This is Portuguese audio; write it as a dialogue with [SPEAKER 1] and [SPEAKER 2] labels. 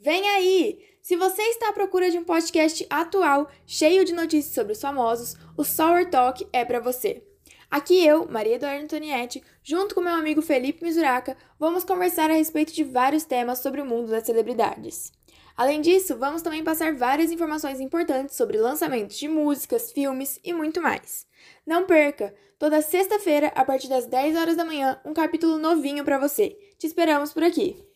[SPEAKER 1] Vem aí! Se você está à procura de um podcast atual, cheio de notícias sobre os famosos, o Sour Talk é para você. Aqui eu, Maria Eduarda Antonietti, junto com meu amigo Felipe Mizuraca, vamos conversar a respeito de vários temas sobre o mundo das celebridades. Além disso, vamos também passar várias informações importantes sobre lançamentos de músicas, filmes e muito mais. Não perca! Toda sexta-feira, a partir das 10 horas da manhã, um capítulo novinho para você. Te esperamos por aqui!